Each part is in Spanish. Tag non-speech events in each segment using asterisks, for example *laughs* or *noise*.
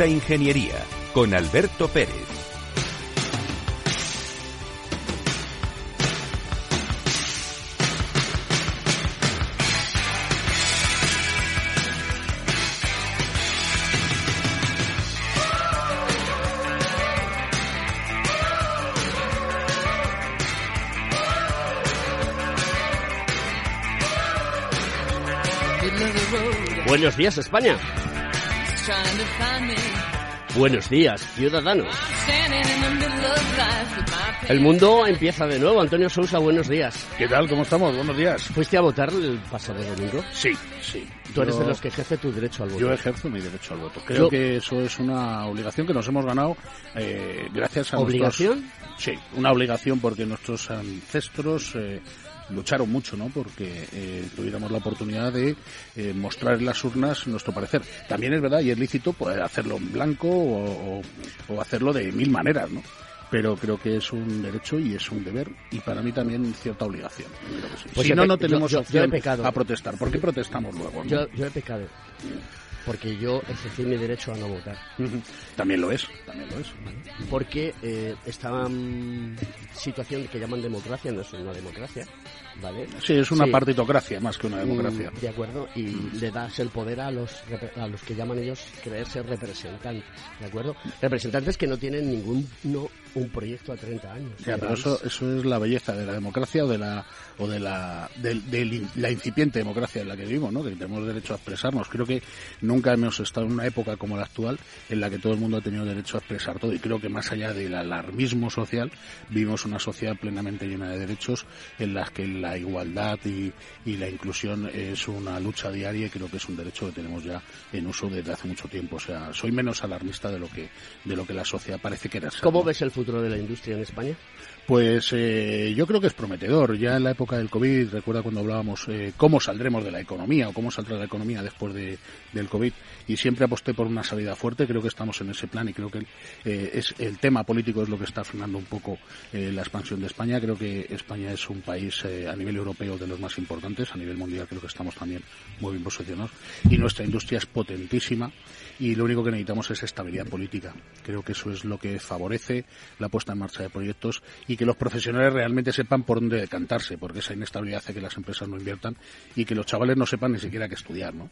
Ingeniería con Alberto Pérez. Buenos días, España. Buenos días, ciudadanos. El mundo empieza de nuevo. Antonio Sousa, buenos días. ¿Qué tal? ¿Cómo estamos? Buenos días. ¿Fuiste a votar el pasado domingo? Sí, sí. Tú eres de los que ejerce tu derecho al voto. Yo ejerzo mi derecho al voto. Creo Yo- que eso es una obligación que nos hemos ganado eh, gracias a ¿Obligación? nuestros... Sí, una obligación porque nuestros ancestros eh, lucharon mucho, ¿no? Porque eh, tuviéramos la oportunidad de eh, mostrar en las urnas nuestro parecer. También es verdad y es lícito poder hacerlo en blanco o, o- o hacerlo de mil maneras, ¿no? Pero creo que es un derecho y es un deber y para mí también cierta obligación. Pues si no, no yo- tenemos yo- he pecado. a protestar. ¿Por qué protestamos luego? no? Yo he pecado. Porque yo ejercí mi derecho a no votar. También lo es, también lo es. Porque eh, esta mm, situación que llaman democracia no es una democracia, ¿vale? Sí, es una Sí. partitocracia más que una democracia. Mm, De acuerdo, y le das el poder a los a los que llaman ellos creerse representantes, ¿de acuerdo? Representantes que no tienen ningún no, un proyecto a 30 años. Ya, de pero país. eso, eso es la belleza de la democracia o de la o de la del in- la incipiente democracia en la que vivimos, ¿no? Que tenemos derecho a expresarnos. Creo que nunca hemos estado en una época como la actual en la que todo el mundo ha tenido derecho a expresar todo. Y creo que más allá del alarmismo social, vivimos una sociedad plenamente llena de derechos en las que la igualdad y, y la inclusión es una lucha diaria y creo que es un derecho que tenemos ya en uso desde hace mucho tiempo. O sea, soy menos alarmista de lo que de lo que la sociedad parece querer ser. ¿Cómo ¿no? ves el futuro de la industria en España? Pues eh, yo creo que es prometedor. Ya en la época del COVID, recuerda cuando hablábamos eh, cómo saldremos de la economía o cómo saldrá la economía después de, del COVID, y siempre aposté por una salida fuerte. Creo que estamos en ese plan y creo que eh, es el tema político es lo que está frenando un poco eh, la expansión de España. Creo que España es un país eh, a nivel europeo de los más importantes, a nivel mundial creo que estamos también muy bien posicionados y nuestra industria es potentísima y lo único que necesitamos es estabilidad política. Creo que eso es lo que favorece la puesta en marcha de proyectos y que los profesionales realmente sepan por dónde decantarse, porque esa inestabilidad hace que las empresas no inviertan y que los chavales no sepan ni siquiera qué estudiar, ¿no?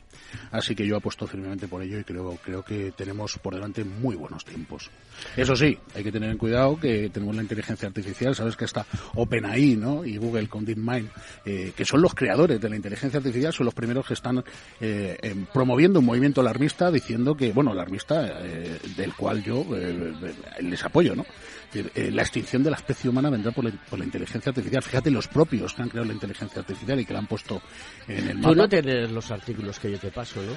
Así que yo apuesto firmemente por ello y creo, creo que tenemos por delante muy buenos tiempos. Eso sí, hay que tener en cuidado que tenemos la inteligencia artificial, sabes que está OpenAI, ¿no? Y Google con DeepMind, eh, que son los creadores de la inteligencia artificial, son los primeros que están eh, promoviendo un movimiento alarmista diciendo que, bueno, alarmista, eh, del cual yo eh, eh, les apoyo, ¿no? Eh, eh, la extinción de la especie humana vendrá por la, por la inteligencia artificial. Fíjate, los propios que han creado la inteligencia artificial y que la han puesto en el mapa. Tú no te lees los artículos que yo te paso, ¿no?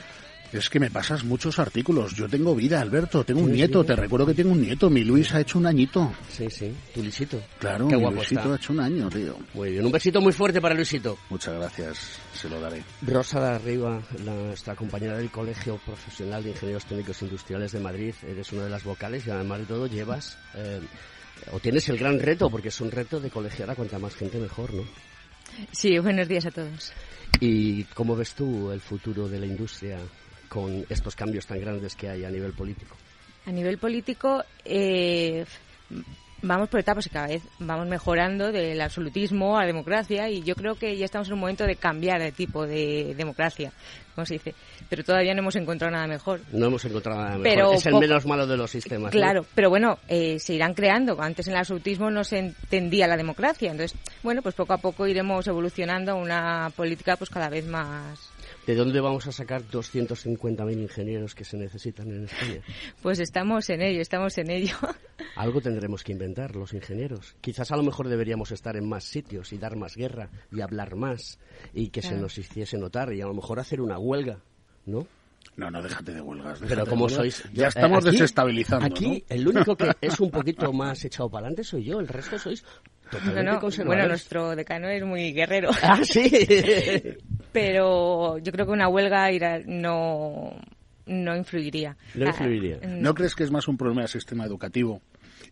Es que me pasas muchos artículos. Yo tengo vida, Alberto. Tengo un nieto. sí. Te recuerdo que tengo un nieto. Mi Luis ha hecho un añito. Sí, sí, tu Luisito. Claro, Qué mi guapo Luisito está. ha hecho un año, tío. Muy bien, un besito muy fuerte para Luisito. Muchas gracias. Se lo daré. Rosa de Arriba, la- nuestra compañera del Colegio Profesional de Ingenieros Técnicos Industriales de Madrid, eres una de las vocales y además de todo llevas, eh, o tienes el gran reto, porque es un reto de colegiar a cuanta más gente mejor, ¿no? Sí, buenos días a todos. ¿Y cómo ves tú el futuro de la industria con estos cambios tan grandes que hay a nivel político? A nivel político, eh, vamos por etapas y cada vez vamos mejorando del absolutismo a la democracia y yo creo que ya estamos en un momento de cambiar de tipo de democracia, como se dice. Pero todavía no hemos encontrado nada mejor. No hemos encontrado nada mejor. Pero es el menos malo de los sistemas. Claro, pero bueno, eh, se irán creando. Antes en el absolutismo no se entendía la democracia. Entonces, bueno, pues poco a poco iremos evolucionando a una política pues cada vez más... ¿De dónde vamos a sacar 250.000 ingenieros que se necesitan en España? Pues estamos en ello, estamos en ello. *laughs* Algo tendremos que inventar los ingenieros. Quizás a lo mejor deberíamos estar en más sitios y dar más guerra y hablar más y que se Claro. nos hiciese notar y a lo mejor hacer una huelga, ¿no? No, no, déjate de huelgas. déjate Pero de como huelgas. sois... Ya eh, estamos aquí- desestabilizando, Aquí ¿no? el único que *laughs* es un poquito más echado para adelante soy yo, el resto sois No, totalmente no, bueno, nuestro decano es muy guerrero. Ah, sí. *laughs* pero yo creo que una huelga irá- no, no influiría. No influiría. Ah, ¿No crees que es más un problema del sistema educativo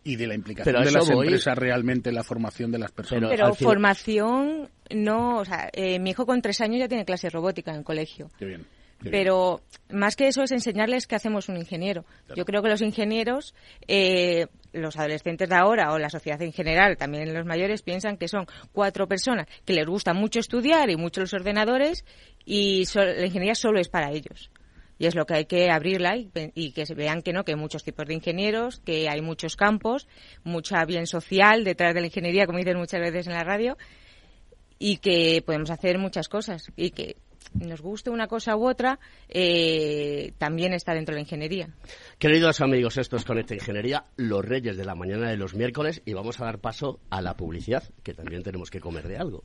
y de la implicación Pero de las voy. empresas realmente en la formación de las personas? Pero formación no, o sea, eh, mi hijo con tres años ya tiene clase de robótica en el colegio. Qué bien. Pero más que eso es enseñarles qué hacemos un ingeniero. Yo creo que los ingenieros, eh, los adolescentes de ahora o la sociedad en general, también los mayores, piensan que son cuatro personas que les gusta mucho estudiar y mucho los ordenadores y la ingeniería solo es para ellos. Y es lo que hay que abrirla y, que se vean que no, que hay muchos tipos de ingenieros, que hay muchos campos, mucha bien social detrás de la ingeniería, como dicen muchas veces en la radio, y que podemos hacer muchas cosas y que nos guste una cosa u otra, eh, también está dentro de la ingeniería. Queridos amigos, esto es Conecta Ingeniería, los reyes de la mañana de los miércoles, y vamos a dar paso a la publicidad, que también tenemos que comer de algo.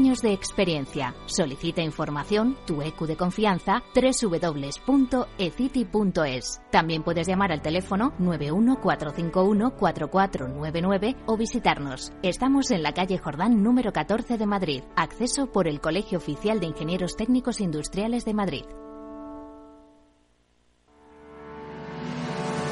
de experiencia. Solicita información, tu EQ de confianza, www.ecity.es. También puedes llamar al teléfono 914514499 o visitarnos. Estamos en la calle Jordán número 14 de Madrid. Acceso por el Colegio Oficial de Ingenieros Técnicos Industriales de Madrid.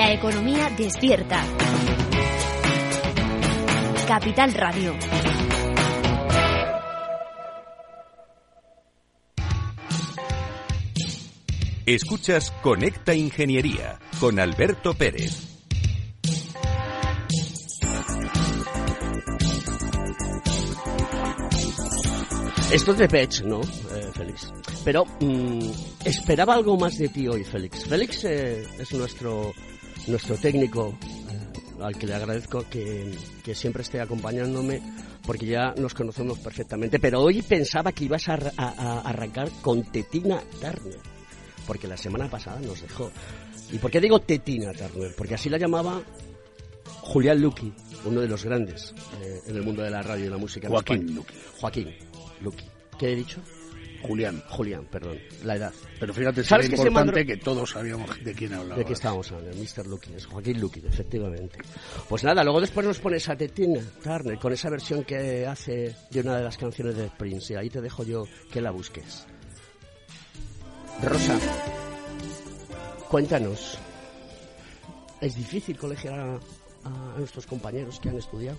La economía despierta. Capital Radio. Escuchas Conecta Ingeniería con Alberto Pérez. Esto es de Pech, ¿no, eh, Félix? Pero mm, esperaba algo más de ti hoy, Félix. Félix eh, es nuestro nuestro técnico, eh, al que le agradezco que, siempre esté acompañándome, porque ya nos conocemos perfectamente. Pero hoy pensaba que ibas a, arrancar con Tetina Turner, porque la semana pasada nos dejó. ¿Y por qué digo Tetina Turner? Porque así la llamaba Julián Luqui, uno de los grandes eh, en el mundo de la radio y la música. Joaquín Luqui. Joaquín Luqui. ¿Qué he dicho? Julián. Julián, perdón, la edad. Pero fíjate, es importante que todos sabíamos de quién hablaba. De qué estábamos hablando, Mr. Lucky, es Joaquín Lucky, efectivamente. Pues nada, luego después nos pones a Tetina Turner con esa versión que hace de una de las canciones de Prince. Y ahí te dejo yo que la busques. Rosa, cuéntanos. ¿Es difícil colegiar a, a nuestros compañeros que han estudiado?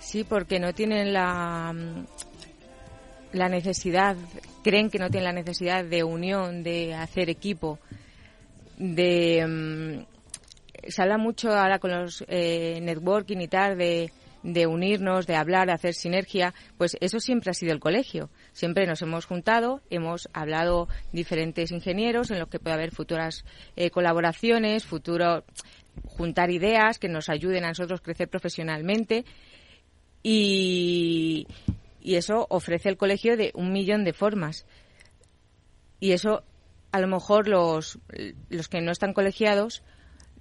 Sí, porque no tienen la la necesidad, creen que no tienen la necesidad de unión, de hacer equipo, de... Mm, se habla mucho ahora con los eh, networking y tal de, de unirnos, de hablar, de hacer sinergia, pues eso siempre ha sido el colegio. Siempre nos hemos juntado, hemos hablado diferentes ingenieros en los que puede haber futuras eh, colaboraciones, futuro juntar ideas que nos ayuden a nosotros crecer profesionalmente y, y eso ofrece el colegio de un millón de formas. Y eso, a lo mejor, los, los que no están colegiados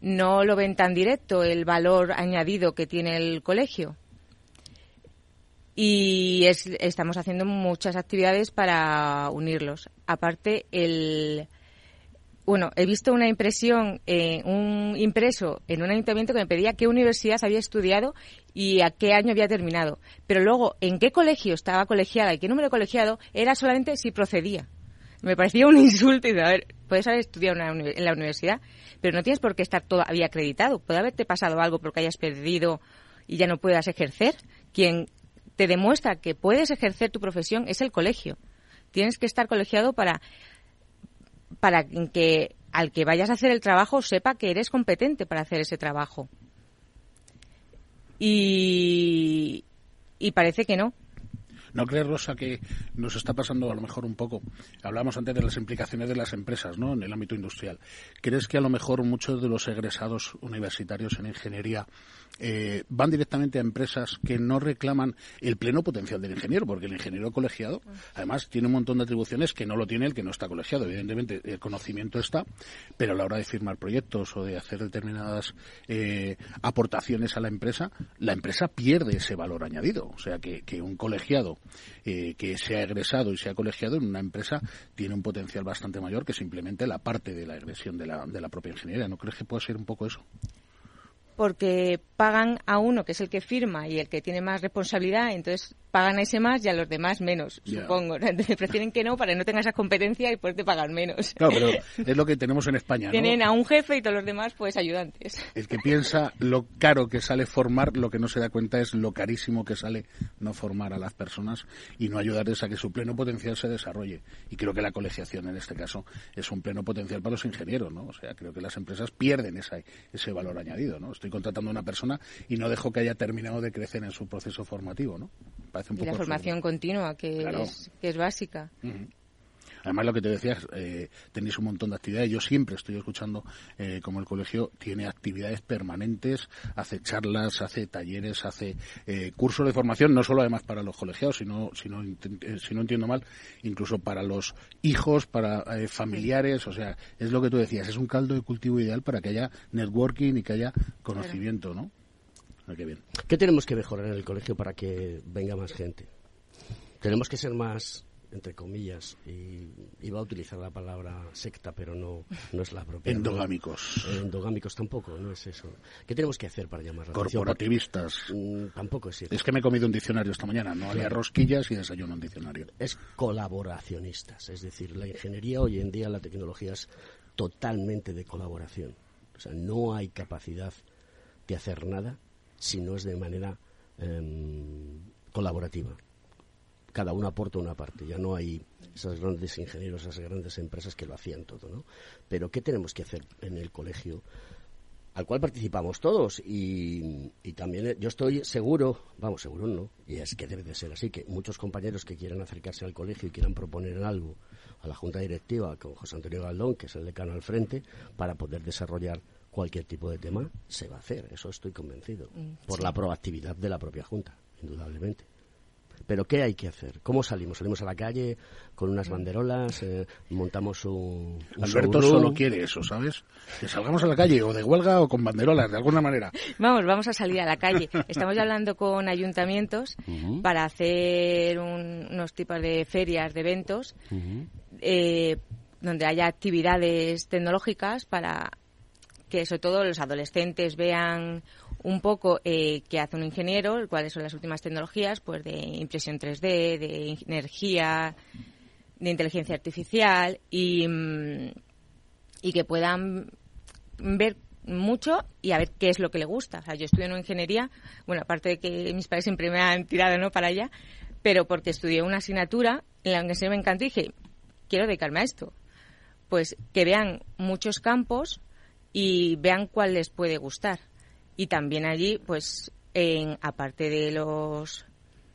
no lo ven tan directo, el valor añadido que tiene el colegio. Y estamos haciendo muchas actividades para unirlos. Aparte, el, bueno, he visto una impresión, eh, un impreso en un ayuntamiento que me pedía qué universidad había estudiado y a qué año había terminado. Pero luego, en qué colegio estaba colegiada y qué número de colegiado era solamente si procedía. Me parecía un *laughs* insulto y a ver, puedes haber estudiado en la universidad, pero no tienes por qué estar todavía acreditado. Puede haberte pasado algo porque hayas perdido y ya no puedas ejercer. Quien te demuestra que puedes ejercer tu profesión es el colegio. Tienes que estar colegiado para para que al que vayas a hacer el trabajo sepa que eres competente para hacer ese trabajo. Y, y parece que no. ¿No crees, Rosa, que nos está pasando a lo mejor un poco? Hablamos antes de las implicaciones de las empresas, ¿no? En el ámbito industrial. ¿Crees que a lo mejor muchos de los egresados universitarios en ingeniería eh, van directamente a empresas que no reclaman el pleno potencial del ingeniero, porque el ingeniero colegiado, además, tiene un montón de atribuciones que no lo tiene el que no está colegiado. Evidentemente, el conocimiento está, pero a la hora de firmar proyectos o de hacer determinadas eh, aportaciones a la empresa, la empresa pierde ese valor añadido. O sea, que, un colegiado eh, que sea egresado y sea colegiado en una empresa tiene un potencial bastante mayor que simplemente la parte de la egresión de la, de la propia ingeniería. ¿No crees que puede ser un poco eso? Porque pagan a uno, que es el que firma y el que tiene más responsabilidad, entonces pagan a ese más y a los demás menos, supongo. *laughs* Entonces prefieren que no para que no tengas esa competencia y te pagar menos. Claro, pero *laughs* es lo que tenemos en España. Tienen a un jefe y todos los demás, pues ayudantes. El que piensa lo caro que sale formar, lo que no se da cuenta es lo carísimo que sale no formar a las personas y no ayudarles a que su pleno potencial se desarrolle. Y creo que la colegiación en este caso es un pleno potencial para los ingenieros, ¿no? O sea, creo que las empresas pierden esa, ese valor añadido, ¿no? Estoy contratando a una persona y no dejo que haya terminado de crecer en su proceso formativo, ¿no? Y la formación continua, que, es, que es básica. Además, lo que te decías, eh, tenéis un montón de actividades. Yo siempre estoy escuchando eh, como el colegio tiene actividades permanentes, hace charlas, hace talleres, hace eh, cursos de formación, no solo además para los colegiados, sino, si no, si no entiendo mal, incluso para los hijos, para familiares. O sea, es lo que tú decías, es un caldo de cultivo ideal para que haya networking y que haya conocimiento, ¿no? Ah, qué, tenemos que mejorar en el colegio para que venga más gente? Tenemos que ser más entre comillas, y iba a utilizar la palabra secta, pero no, no es la propia. Endogámicos. endogámicos tampoco, no es eso. ¿Qué tenemos que hacer para llamar la Corporativistas. Mm, tampoco es Es que me he comido un diccionario esta mañana, no había rosquillas y desayuno un diccionario. Es colaboracionistas, es decir, la ingeniería hoy en día, la tecnología es totalmente de colaboración. O sea, no hay capacidad de hacer nada si no es de manera em, colaborativa. Cada uno aporta una parte, ya no hay esos grandes ingenieros, esas grandes empresas que lo hacían todo, ¿no? Pero ¿qué tenemos que hacer en el colegio? al cual participamos todos y, y, también eh, yo estoy seguro, vamos, seguro no, y es que debe de ser así, que muchos compañeros que quieran acercarse al colegio y quieran proponer algo a la Junta Directiva con José Antonio Galdón, que es el decano al frente, para poder desarrollar cualquier tipo de tema se va a hacer, eso estoy convencido, mm, por la proactividad de la propia Junta, indudablemente. Pero ¿qué hay que hacer? ¿Cómo salimos? ¿Salimos a la calle con unas mm. banderolas? Eh, ¿Montamos un, Alberto solo quiere eso, ¿sabes? Que salgamos a la calle o de huelga o con banderolas, de alguna manera. Vamos, vamos a salir a la calle. Estamos hablando con ayuntamientos para hacer unos tipos de ferias, de eventos, eh, donde haya actividades tecnológicas para que sobre todo los adolescentes vean un poco eh, qué hace un ingeniero, cuáles son las últimas tecnologías, pues de impresión 3D, de energía, de inteligencia artificial y, mm, y que puedan ver mucho y a ver qué es lo que le gusta. O sea, yo estudio en ingeniería, bueno, aparte de que mis padres siempre me han tirado no para allá, pero porque estudié una asignatura en la que se me encantó y dije, quiero dedicarme a esto. Pues que vean muchos campos y vean cuál les puede gustar. Y también allí, pues, en, aparte de los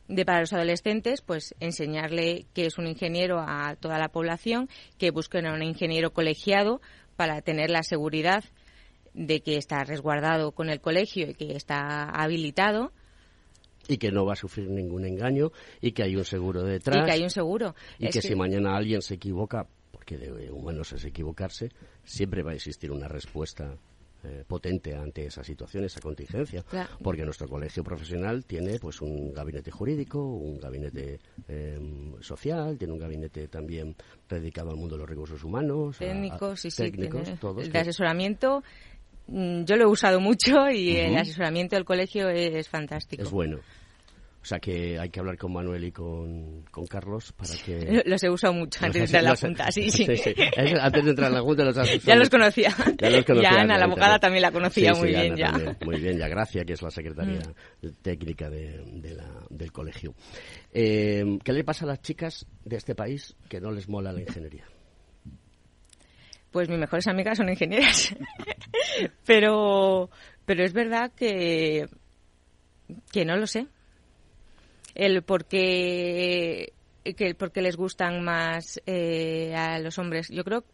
de para los adolescentes, pues enseñarle que es un ingeniero a toda la población, que busquen a un ingeniero colegiado para tener la seguridad de que está resguardado con el colegio y que está habilitado y que no va a sufrir ningún engaño y que hay un seguro detrás. Y que hay un seguro. Y que, si mañana alguien se equivoca, porque de humanos es equivocarse, siempre va a existir una respuesta eh, potente ante esa situación, esa contingencia, porque nuestro colegio profesional tiene pues un gabinete jurídico, un gabinete em, social, tiene un gabinete también dedicado al mundo de los recursos humanos, técnicos, sí, técnicos, sí, todos, el de asesoramiento. Mm, yo lo he usado mucho y el asesoramiento del colegio es fantástico. Es bueno. O sea que hay que hablar con Manuel y con, con Carlos para que... *laughs* Los he usado mucho antes de entrar a la Junta, sí, *laughs* sí. Antes de entrar a la Junta los has Ya los conocía. Ya los conocía. Ana, la abogada, también la conocía muy bien ya. muy bien, ya Gracia, que es la secretaria mm. técnica de, de la, del colegio. Eh, ¿Qué le pasa a las chicas de este país que no les mola la ingeniería? Pues mis mejores amigas son ingenieras. *laughs* pero, pero es verdad que, que no lo sé el por qué, que, por qué les gustan más eh, a los hombres. Yo creo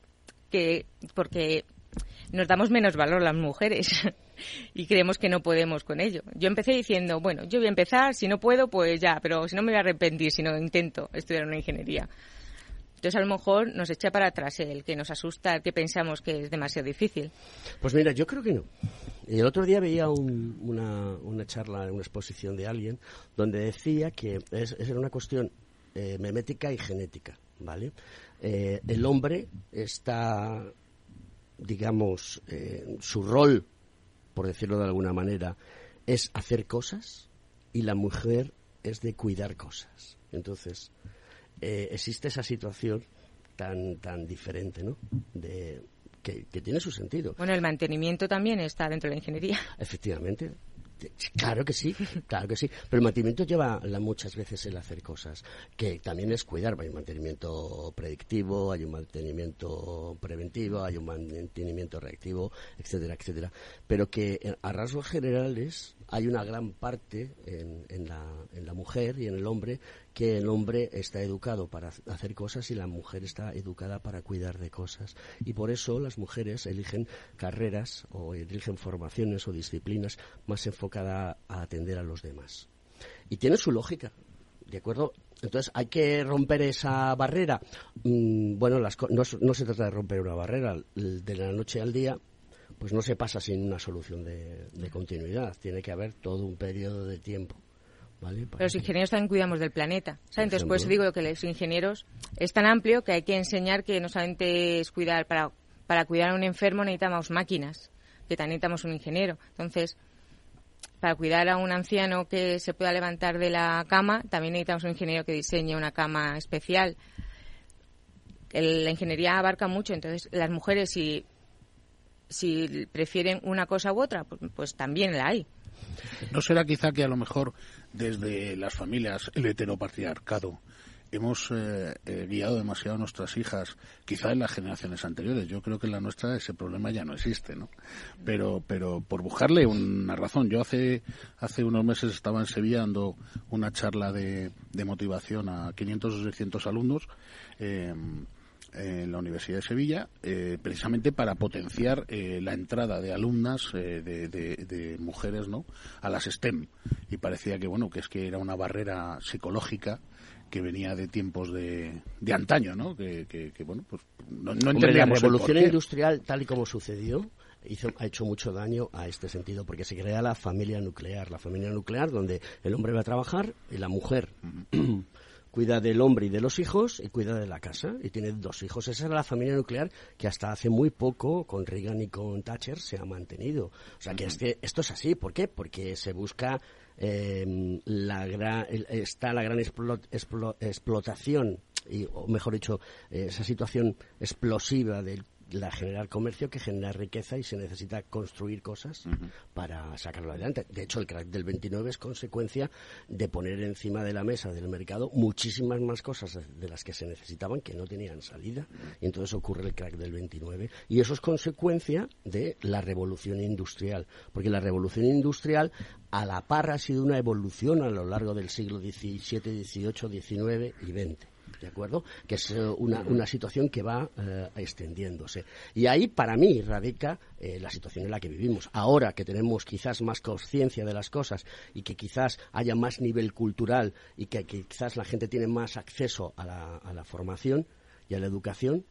que porque nos damos menos valor las mujeres *laughs* y creemos que no podemos con ello. Yo empecé diciendo, bueno, yo voy a empezar, si no puedo, pues ya, pero si no me voy a arrepentir, si no intento estudiar una ingeniería. Entonces, a lo mejor nos echa para atrás el que nos asusta, el que pensamos que es demasiado difícil. Pues mira, yo creo que no. El otro día veía una, una charla, una exposición de alguien, donde decía que es, era una cuestión eh, memética y genética, ¿vale? Eh, el hombre está, digamos, eh, su rol, por decirlo de alguna manera, es hacer cosas y la mujer es de cuidar cosas. Entonces, existe esa situación tan tan diferente, ¿no? De, que, que, tiene su sentido. Bueno, el mantenimiento también está dentro de la ingeniería. Efectivamente. Claro que sí, claro que sí. Pero el mantenimiento lleva muchas veces el hacer cosas, que también es cuidar. Hay un mantenimiento predictivo, hay un mantenimiento preventivo, hay un mantenimiento reactivo, etcétera, etcétera. Pero que eh, a rasgos generales hay una gran parte en, en, la, en la mujer y en el hombre que el hombre está educado para hacer cosas y la mujer está educada para cuidar de cosas. Y por eso las mujeres eligen carreras o eligen formaciones o disciplinas más enfocadas a atender a los demás. Y tiene su lógica, ¿de acuerdo? Entonces, ¿hay que romper esa barrera? Mm, bueno, las, no, no, se trata de romper una barrera. De la noche al día, pues no se pasa sin una solución de, de continuidad. Tiene que haber todo un periodo de tiempo los ingenieros también cuidamos del planeta. Entonces, por eso digo que los ingenieros es tan amplio que hay que enseñar que no solamente es cuidar, para, para cuidar a un enfermo necesitamos máquinas, que también necesitamos un ingeniero. Entonces, para cuidar a un anciano que se pueda levantar de la cama, también necesitamos un ingeniero que diseñe una cama especial. la ingeniería abarca mucho, entonces las mujeres si, si prefieren una cosa u otra, pues, pues también la hay. ¿No será quizá que a lo mejor desde las familias, el heteropatriarcado, hemos eh, eh, guiado demasiado a nuestras hijas, quizá en las generaciones anteriores. Yo creo que en la nuestra ese problema ya no existe, ¿no? Pero, pero por buscarle una razón. Yo hace, hace unos meses estaba en Sevilla dando una charla de, de motivación a 500 o 600 alumnos. Eh, en la Universidad de Sevilla, eh, precisamente para potenciar eh, la entrada de alumnas eh, de, mujeres ¿no? a las STEM. Y parecía que, bueno, que es que era una barrera psicológica que venía de tiempos de, de antaño, ¿no? Que, bueno, pues no, no La revolución industrial, tal y como sucedió, Hizo, ha hecho mucho daño a este sentido, porque se crea la familia nuclear, la familia nuclear donde el hombre va a trabajar y la mujer cuida del hombre y de los hijos y cuida de la casa y tiene dos hijos. Esa era la familia nuclear que hasta hace muy poco con Reagan y con Thatcher se ha mantenido. O sea que este, esto es así. ¿Por qué? Porque se busca eh, la gran, está la gran explotación y, o mejor dicho, esa situación explosiva del la generar comercio que genera riqueza y se necesita construir cosas para sacarlo adelante. De hecho, el crack del 29 es consecuencia de poner encima de la mesa del mercado muchísimas más cosas de las que se necesitaban que no tenían salida. Y entonces ocurre el crack del 29. Y eso es consecuencia de la revolución industrial. Porque la revolución industrial a la par ha sido una evolución a lo largo del siglo XVII, XVIII, XIX y XX. ¿De acuerdo? Que es eh, una, una situación que va eh, extendiéndose. Y ahí, para mí, radica eh, la situación en la que vivimos. Ahora que tenemos quizás más conciencia de las cosas y que quizás haya más nivel cultural y que, que quizás la gente tiene más acceso a la, a la formación y a la educación,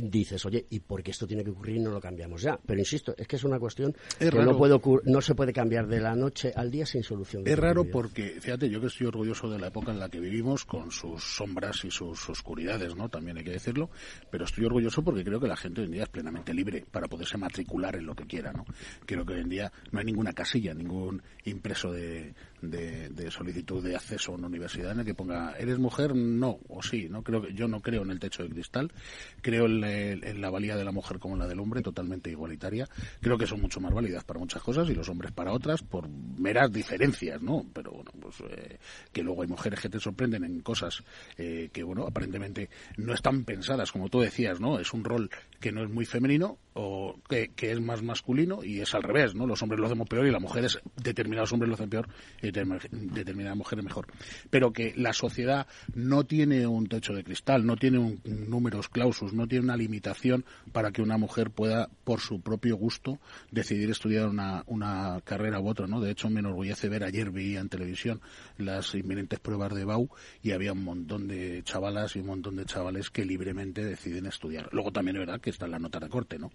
dices, oye, ¿y por qué esto tiene que ocurrir y no lo cambiamos ya? Pero insisto, es que es una cuestión que no, puede no se puede cambiar de la noche al día sin solución. es raro porque, fíjate, yo que estoy orgulloso de la época en la que vivimos, con sus sombras y sus oscuridades, ¿no? También hay que decirlo, pero estoy orgulloso porque creo que la gente hoy en día es plenamente libre para poderse matricular en lo que quiera, ¿no? Creo que hoy en día no hay ninguna casilla, ningún impreso de, de, solicitud de acceso a una universidad en el que ponga, ¿eres mujer? No, o sí, ¿no? Creo yo no creo en el techo de cristal, creo en en la valía de la mujer como en la del hombre, totalmente igualitaria. Creo que son mucho más válidas para muchas cosas y los hombres para otras, por meras diferencias, ¿no? Pero bueno, pues eh, que luego hay mujeres que te sorprenden en cosas eh, que, bueno, aparentemente no están pensadas, como tú decías, ¿no? Es un rol que no es muy femenino o que, es más masculino y es al revés, ¿no? Los hombres lo hacemos peor y las mujeres, determinados hombres lo hacen peor y determinadas mujeres mejor. Pero que la sociedad no tiene un techo de cristal, no tiene un, números clausus, no tiene una limitación para que una mujer pueda, por su propio gusto, decidir estudiar una, una carrera u otra, ¿no? De hecho, me enorgullece ver, ayer veía en televisión las inminentes pruebas de BAU y había un montón de chavalas y un montón de chavales que libremente deciden estudiar. Luego también es verdad que está en la nota de corte, ¿no?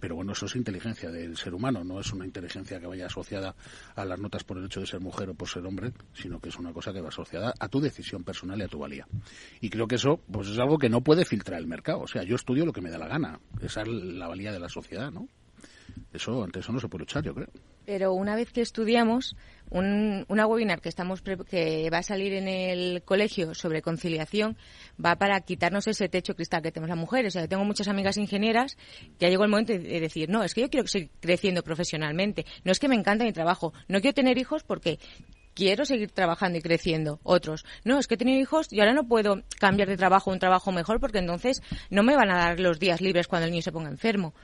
Pero bueno, eso es inteligencia del ser humano, no es una inteligencia que vaya asociada a las notas por el hecho de ser mujer o por ser hombre, sino que es una cosa que va asociada a tu decisión personal y a tu valía. Y creo que eso pues es algo que no puede filtrar el mercado. O sea, yo estudio lo que me da la gana. Esa es la valía de la sociedad, ¿no? Eso, ante eso no se puede luchar, yo creo. Pero una vez que estudiamos, un, una webinar que, estamos que va a salir en el colegio sobre conciliación va para quitarnos ese techo cristal que tenemos las mujeres. O sea, tengo muchas amigas ingenieras que ha llegado el momento de decir, no, es que yo quiero seguir creciendo profesionalmente, no es que me encanta mi trabajo, no quiero tener hijos porque quiero seguir trabajando y creciendo. Otros, no, es que he tenido hijos y ahora no puedo cambiar de trabajo a un trabajo mejor porque entonces no me van a dar los días libres cuando el niño se ponga enfermo.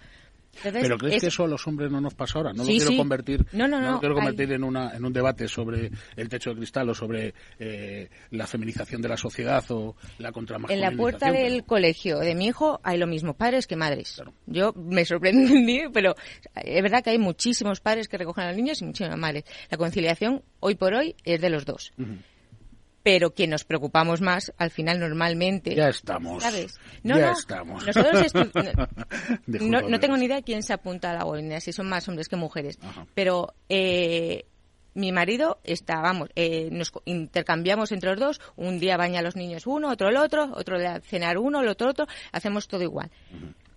Pero crees que eso a los hombres no nos pasa ahora. No lo quiero convertir, no, quiero convertir en, una, en un debate sobre el techo de cristal o sobre eh, la feminización de la sociedad o la contramasculinización. En la puerta del colegio de mi hijo hay lo mismo padres que madres. Yo me sorprendí, pero es verdad que hay muchísimos padres que recogen a los niños y muchísimas madres. La conciliación hoy por hoy es de los dos pero que nos preocupamos más al final normalmente. Ya estamos. ¿Sabes? No, ya estamos. *laughs* no, tengo ni idea de quién se apunta a la boina, si son más hombres que mujeres. Pero eh, mi marido está, vamos, eh, nos intercambiamos entre los dos. Un día baña a los niños uno, otro el otro, otro día cenar uno, el otro otro. Hacemos todo igual.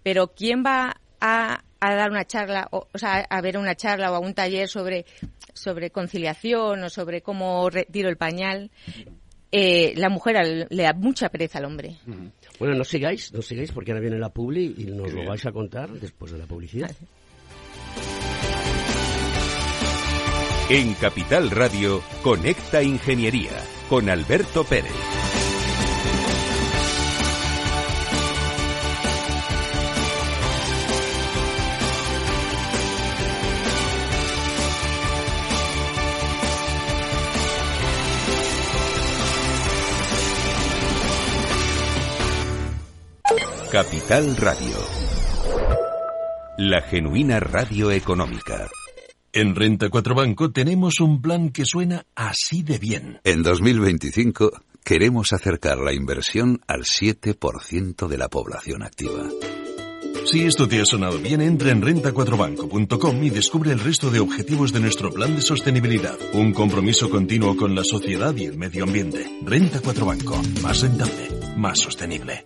Pero ¿quién va a, a, dar una charla, o, o sea, a ver una charla o a un taller sobre sobre conciliación o sobre cómo retiro el pañal, eh, la mujer le da mucha pereza al hombre. Bueno, no sigáis, no sigáis porque ahora viene la publi y nos lo vais a contar después de la publicidad. En Capital Radio, Conecta Ingeniería con Alberto Pérez. Capital Radio. La genuina radio económica. En Renta 4 Banco tenemos un plan que suena así de bien. En 2025 queremos acercar la inversión al 7% de la población activa. Si esto te ha sonado bien, entra en renta4banco.com y descubre el resto de objetivos de nuestro plan de sostenibilidad. Un compromiso continuo con la sociedad y el medio ambiente. Renta 4 Banco. Más rentable, más sostenible.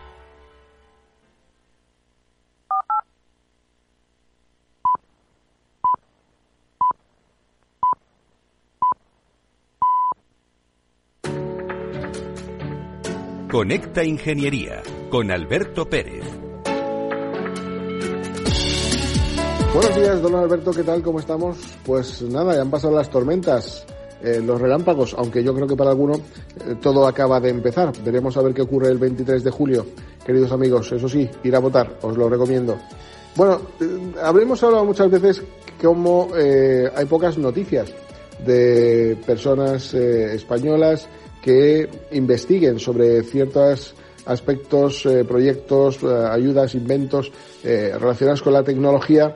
Conecta Ingeniería con Alberto Pérez. Buenos días, don Alberto, ¿qué tal? ¿Cómo estamos? Pues nada, ya han pasado las tormentas eh, los relámpagos, aunque yo creo que para alguno eh, todo acaba de empezar. Veremos a ver qué ocurre el 23 de julio, queridos amigos. Eso sí, ir a votar, os lo recomiendo. Bueno, eh, habremos hablado muchas veces como hay pocas noticias de personas españolas que investiguen sobre ciertos aspectos, proyectos, ayudas, inventos relacionados con la tecnología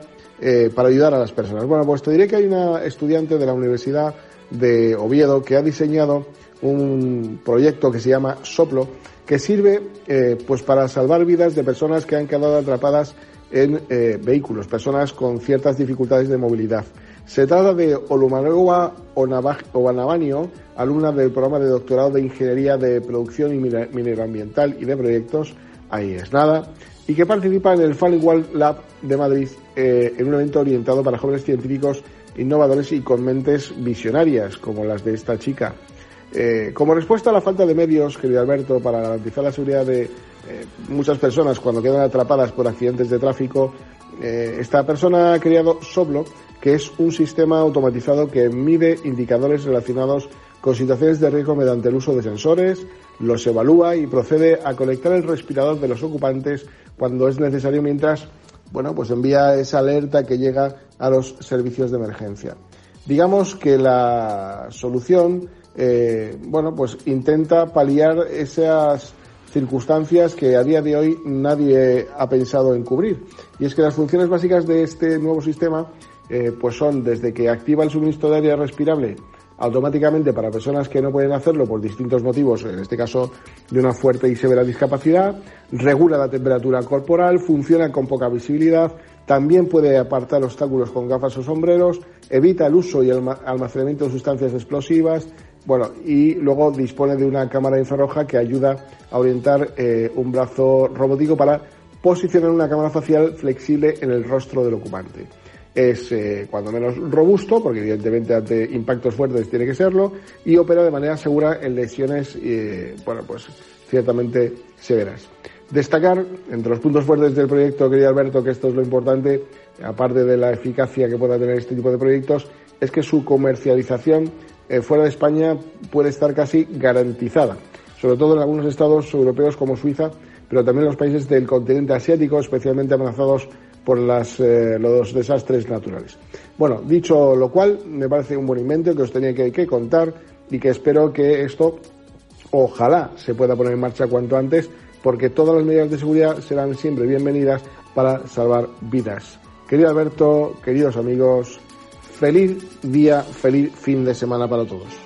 para ayudar a las personas. Bueno, pues te diré que hay una estudiante de la Universidad de Oviedo que ha diseñado un proyecto que se llama Soplo, que sirve eh, pues para salvar vidas de personas que han quedado atrapadas en eh, vehículos, personas con ciertas dificultades de movilidad. Se trata de Olumarewa Onavaño, alumna del programa de doctorado de Ingeniería de Producción y Mineroambiental y de Proyectos, ahí es nada, y que participa en el Falling Lab de Madrid eh, en un evento orientado para jóvenes científicos innovadores y con mentes visionarias, como las de esta chica. Eh, como respuesta a la falta de medios, querido Alberto, para garantizar la seguridad de eh, muchas personas cuando quedan atrapadas por accidentes de tráfico, esta persona ha creado Soblo, que es un sistema automatizado que mide indicadores relacionados con situaciones de riesgo mediante el uso de sensores, los evalúa y procede a conectar el respirador de los ocupantes cuando es necesario mientras bueno, pues envía esa alerta que llega a los servicios de emergencia. Digamos que la solución, eh, bueno, pues intenta paliar esas circunstancias que a día de hoy nadie ha pensado en cubrir. Y es que las funciones básicas de este nuevo sistema, eh, pues son desde que activa el suministro de aire respirable automáticamente para personas que no pueden hacerlo por distintos motivos, en este caso de una fuerte y severa discapacidad, regula la temperatura corporal, funciona con poca visibilidad, también puede apartar obstáculos con gafas o sombreros, evita el uso y el almacenamiento de sustancias explosivas, bueno, y luego dispone de una cámara infrarroja que ayuda a orientar eh, un brazo robótico para posicionar una cámara facial flexible en el rostro del ocupante es eh, cuando menos robusto, porque evidentemente ante impactos fuertes tiene que serlo, y opera de manera segura en lesiones, eh, bueno, pues ciertamente severas. Destacar, entre los puntos fuertes del proyecto, querido Alberto, que esto es lo importante, aparte de la eficacia que pueda tener este tipo de proyectos, es que su comercialización eh, fuera de España puede estar casi garantizada, sobre todo en algunos estados europeos como Suiza, pero también en los países del continente asiático, especialmente amenazados por las, eh, los desastres naturales. Bueno, dicho lo cual, me parece un buen invento que os tenía que, contar y que espero que esto, ojalá, se pueda poner en marcha cuanto antes, porque todas las medidas de seguridad serán siempre bienvenidas para salvar vidas. Querido Alberto, queridos amigos, feliz día, feliz fin de semana para todos.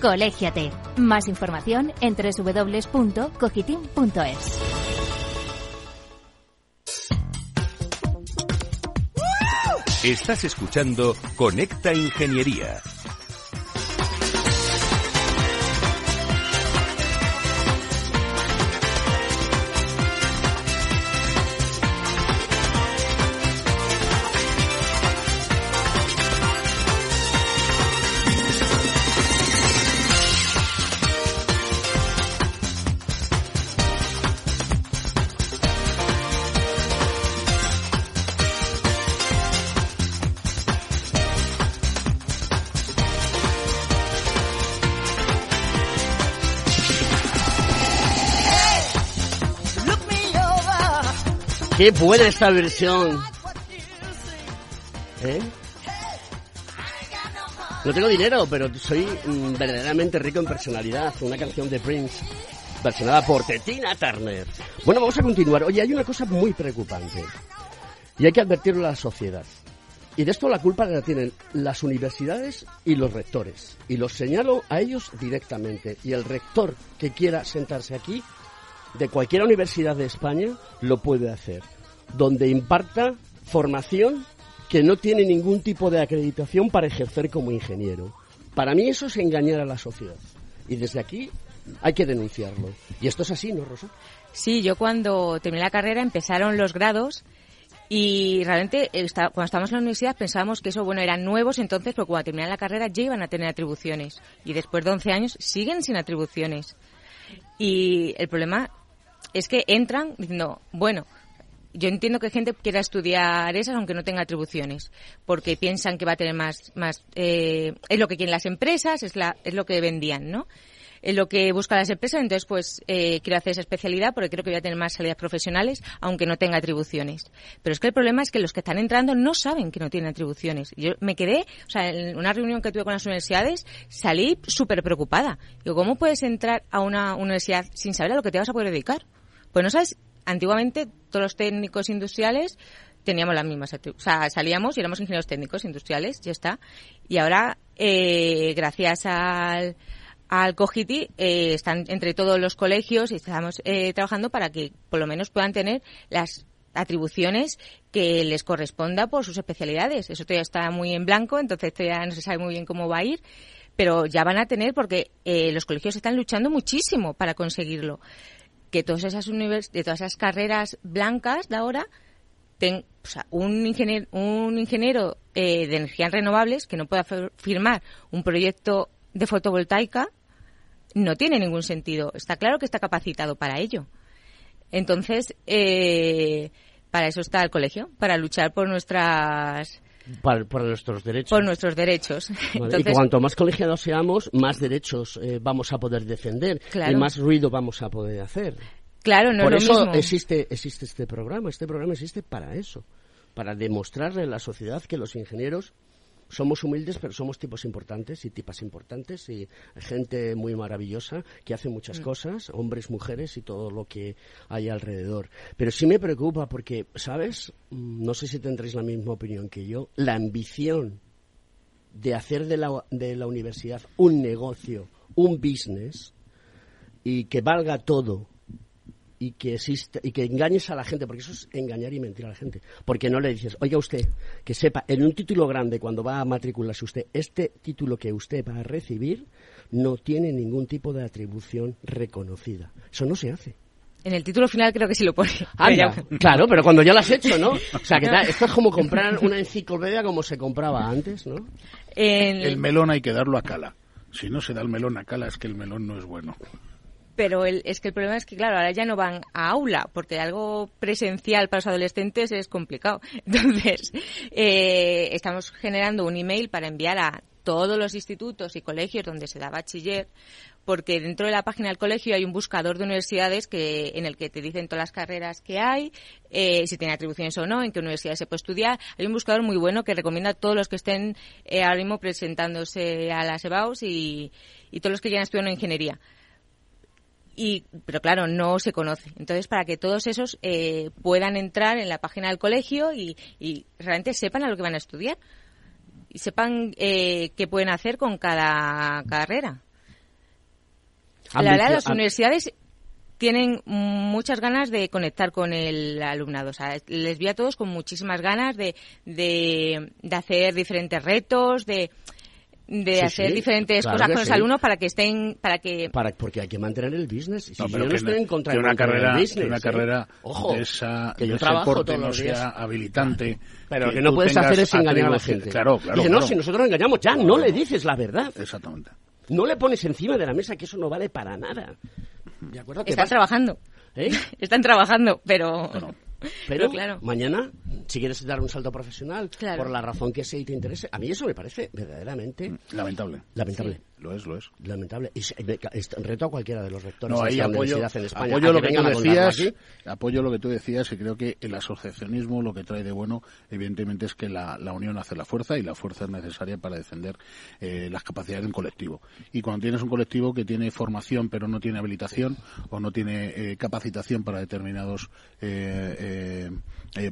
Colégiate. Más información en www.cogitim.es. Estás escuchando Conecta Ingeniería Qué buena esta versión. ¿Eh? No tengo dinero, pero soy mm, verdaderamente rico en personalidad. Una canción de Prince, versionada por Tina Turner. Bueno, vamos a continuar. Oye, hay una cosa muy preocupante. Y hay que advertirlo a la sociedad. Y de esto la culpa la tienen las universidades y los rectores. Y los señalo a ellos directamente. Y el rector que quiera sentarse aquí, de cualquier universidad de España, lo puede hacer. Donde imparta formación que no tiene ningún tipo de acreditación para ejercer como ingeniero. Para mí eso es engañar a la sociedad. Y desde aquí hay que denunciarlo. Y esto es así, ¿no, Rosa? Sí, yo cuando terminé la carrera empezaron los grados y realmente cuando estábamos en la universidad pensábamos que eso bueno eran nuevos entonces, pero cuando terminan la carrera ya iban a tener atribuciones y después de 11 años siguen sin atribuciones. Y el problema es que entran diciendo, bueno, yo entiendo que gente quiera estudiar esas aunque no tenga atribuciones, porque piensan que va a tener más, más eh, es lo que quieren las empresas, es, la, es lo que vendían, ¿no? en lo que buscan las empresas, entonces pues eh, quiero hacer esa especialidad porque creo que voy a tener más salidas profesionales, aunque no tenga atribuciones. Pero es que el problema es que los que están entrando no saben que no tienen atribuciones. Yo me quedé, o sea, en una reunión que tuve con las universidades, salí súper preocupada. Digo, ¿cómo puedes entrar a una universidad sin saber a lo que te vas a poder dedicar? Pues no sabes, antiguamente todos los técnicos industriales teníamos las mismas, o sea, salíamos y éramos ingenieros técnicos industriales, ya está. Y ahora, eh, gracias al, al COGITI eh, están entre todos los colegios y estamos eh, trabajando para que por lo menos puedan tener las atribuciones que les corresponda por sus especialidades. Eso todavía está muy en blanco, entonces todavía no se sabe muy bien cómo va a ir, pero ya van a tener porque eh, los colegios están luchando muchísimo para conseguirlo. Que todas esas de todas esas carreras blancas de ahora ten, un ingeniero, un ingeniero de energías renovables que no pueda firmar un proyecto de fotovoltaica no tiene ningún sentido. Está claro que está capacitado para ello. Entonces, eh, para eso está el colegio, para luchar por nuestras... por nuestros derechos. Por nuestros derechos. *laughs* y cuanto más colegiados seamos, más derechos eh, vamos a poder defender y más ruido vamos a poder hacer. Claro, no Por es eso lo mismo. existe existe este programa. Este programa existe para eso, para demostrarle a la sociedad que los ingenieros somos humildes, pero somos tipos importantes y tipas importantes y gente muy maravillosa que hace muchas mm. cosas, hombres, mujeres y todo lo que hay alrededor. Pero sí me preocupa porque, ¿sabes? Mm, no sé si tendréis la misma opinión que yo. La ambición de hacer de la, de la universidad un negocio, un business y que valga todo y que existe y que engañes a la gente, porque eso es engañar y mentir a la gente. Porque no le dices, oiga usted, que sepa, en un título grande, cuando va a matricularse usted, este título que usted va a recibir no tiene ningún tipo de atribución reconocida. Eso no se hace. En el título final creo que sí lo pone. claro, pero cuando ya lo has hecho, ¿no? *laughs* O sea, que esto es como comprar una enciclopedia como se compraba antes, ¿no? El melón hay que darlo a cala. Si no se da el melón a cala es que el melón no es bueno pero es que el problema es que, claro, ahora ya no van a aula, porque algo presencial para los adolescentes es complicado. *laughs* Entonces, eh, estamos generando un email para enviar a todos los institutos y colegios donde se da bachiller, porque dentro de la página del colegio hay un buscador de universidades que en el que te dicen todas las carreras que hay, eh, si tiene atribuciones o no, en qué universidades se puede estudiar. Hay un buscador muy bueno que recomienda a todos los que estén eh, ahora mismo presentándose a las EBAUS y, y todos los que ya han estudiado en ingeniería y pero claro no se conoce entonces para que todos esos eh, puedan entrar en la página del colegio y, realmente sepan a lo que van a estudiar. Y sepan eh, qué pueden hacer con cada carrera. La verdad las universidades tienen muchas ganas de conectar con el alumnado. O sea, les vi a todos con muchísimas ganas de, de, de hacer diferentes retos, de, de hacer diferentes cosas con los alumnos para que estén para que para porque hay que mantener el business si no, yo no estoy en contra de una carrera business, una ¿eh? carrera Ojo, de esa que yo trabajo todos no sea habilitante pero lo que, no puedes hacer es engañar a la gente. Claro claro, Dice, no si nosotros engañamos ya no le dices la verdad exactamente. No le pones encima de la mesa que eso no vale para nada. ¿De acuerdo? están trabajando. ¿Eh? *laughs* están trabajando pero pero, claro. mañana, si quieres dar un salto profesional, por la razón que sea y te interese, a mí eso me parece verdaderamente lamentable. Lamentable. Lo es, lo es. Lamentable. Y reto a cualquiera de los rectores de la apoyo, universidad en España. Apoyo lo que, tú decías, apoyo lo que tú decías y creo que el asociacionismo lo que trae de bueno, evidentemente, es que la, unión hace la fuerza y la fuerza es necesaria para defender eh, las capacidades de un colectivo. Y cuando tienes un colectivo que tiene formación pero no tiene habilitación o no tiene eh, capacitación para determinados eh,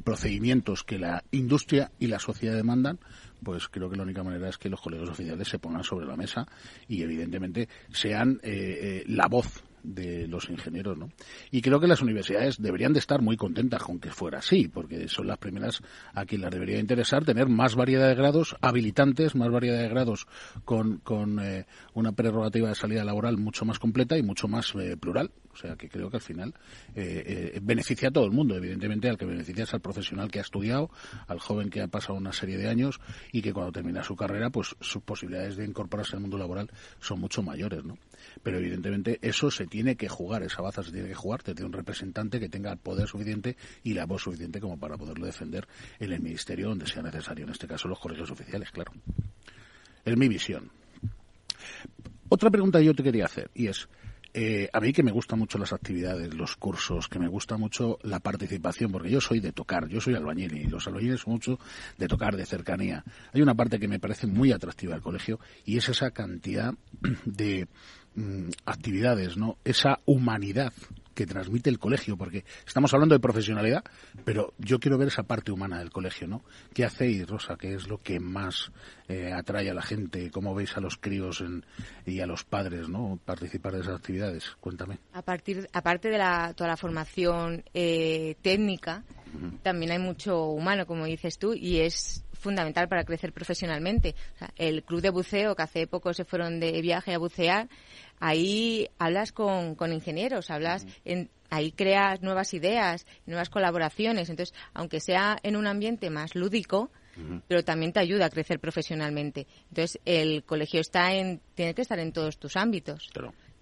procedimientos que la industria y la sociedad demandan, pues creo que la única manera es que los colegios oficiales se pongan sobre la mesa y evidentemente sean eh, eh, la voz de los ingenieros, ¿no? Y creo que las universidades deberían de estar muy contentas con que fuera así, porque son las primeras a quien las debería interesar tener más variedad de grados habilitantes, más variedad de grados con, con eh, una prerrogativa de salida laboral mucho más completa y mucho más eh, plural. O sea, que creo que al final eh, beneficia a todo el mundo. Evidentemente, al que beneficia es al profesional que ha estudiado, al joven que ha pasado una serie de años y que cuando termina su carrera, pues sus posibilidades de incorporarse al mundo laboral son mucho mayores, ¿no? Pero evidentemente eso se tiene que jugar, esa baza se tiene que jugar, te tiene un representante que tenga el poder suficiente y la voz suficiente como para poderlo defender en el ministerio donde sea necesario, en este caso los colegios oficiales, claro. Es mi visión. Otra pregunta que yo te quería hacer y es, eh, a mí que me gustan mucho las actividades, los cursos, que me gusta mucho la participación, porque yo soy de tocar, yo soy albañil y los albañiles son mucho de tocar, de cercanía. Hay una parte que me parece muy atractiva del colegio y es esa cantidad de Mm, actividades, ¿no? Esa humanidad que transmite el colegio, porque estamos hablando de profesionalidad, pero yo quiero ver esa parte humana del colegio, ¿no? ¿Qué hacéis, Rosa? ¿Qué es lo que más eh, atrae a la gente? ¿Cómo veis a los críos y a los padres, ¿no? Participar de esas actividades. Cuéntame. A partir, aparte de la, toda la formación eh, técnica, también hay mucho humano, como dices tú, y es fundamental para crecer profesionalmente. el club de buceo, que hace poco se fueron de viaje a bucear, ahí hablas con, con ingenieros, hablas en, ahí creas nuevas ideas, nuevas colaboraciones. Entonces, aunque sea en un ambiente más lúdico, pero también te ayuda a crecer profesionalmente. Entonces, el colegio está en, tiene que estar en todos tus ámbitos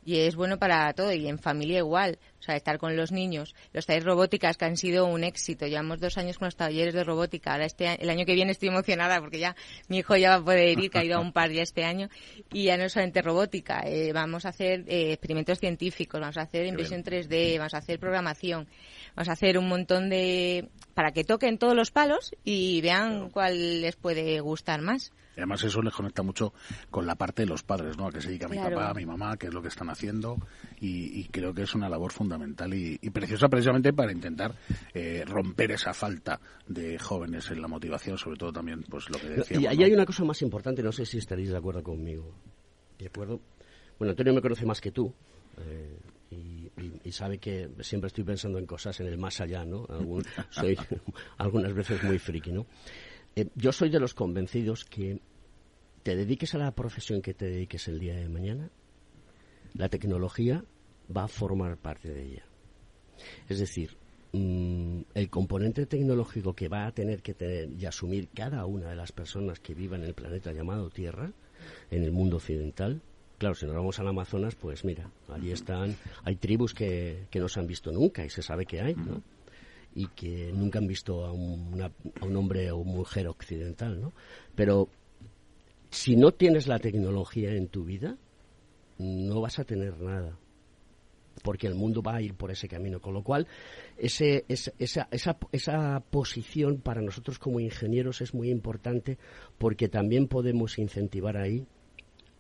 y es bueno para todo y en familia igual, o sea, estar con los niños. Los talleres robóticas que han sido un éxito, llevamos dos años con los talleres de robótica, ahora este el año que viene estoy emocionada porque ya mi hijo ya va a poder ir, que ha ido a un par ya este año, y ya no solamente robótica, eh, vamos a hacer eh, experimentos científicos, vamos a hacer impresión 3D, vamos a hacer programación, vamos a hacer un montón de... para que toquen todos los palos y vean cuál les puede gustar más. Y además eso les conecta mucho con la parte de los padres, ¿no? A que se dedica mi papá, mi mamá, qué es lo que están haciendo y, creo que es una labor fundamental y, preciosa precisamente para intentar eh, romper esa falta de jóvenes en la motivación, sobre todo también, pues lo que decíamos. Y ahí hay una cosa más importante, no sé si estaréis de acuerdo conmigo. ¿De acuerdo? Bueno, Antonio me conoce más que tú. Eh, y, sabe que siempre estoy pensando en cosas en el más allá, ¿no? soy *laughs* algunas veces muy friki, ¿no? Eh, yo soy de los convencidos que te dediques a la profesión que te dediques el día de mañana, la tecnología va a formar parte de ella. Es decir, mm, el componente tecnológico que va a tener que tener y asumir cada una de las personas que vivan en el planeta llamado Tierra, en el mundo occidental, claro, si nos vamos al Amazonas, pues mira, allí están, hay tribus que, que no se han visto nunca y se sabe que hay, ¿no? y que nunca han visto a, a un hombre o mujer occidental, ¿no? Pero si no tienes la tecnología en tu vida, no vas a tener nada porque el mundo va a ir por ese camino. Con lo cual, ese, esa, esa, esa, posición para nosotros como ingenieros es muy importante porque también podemos incentivar ahí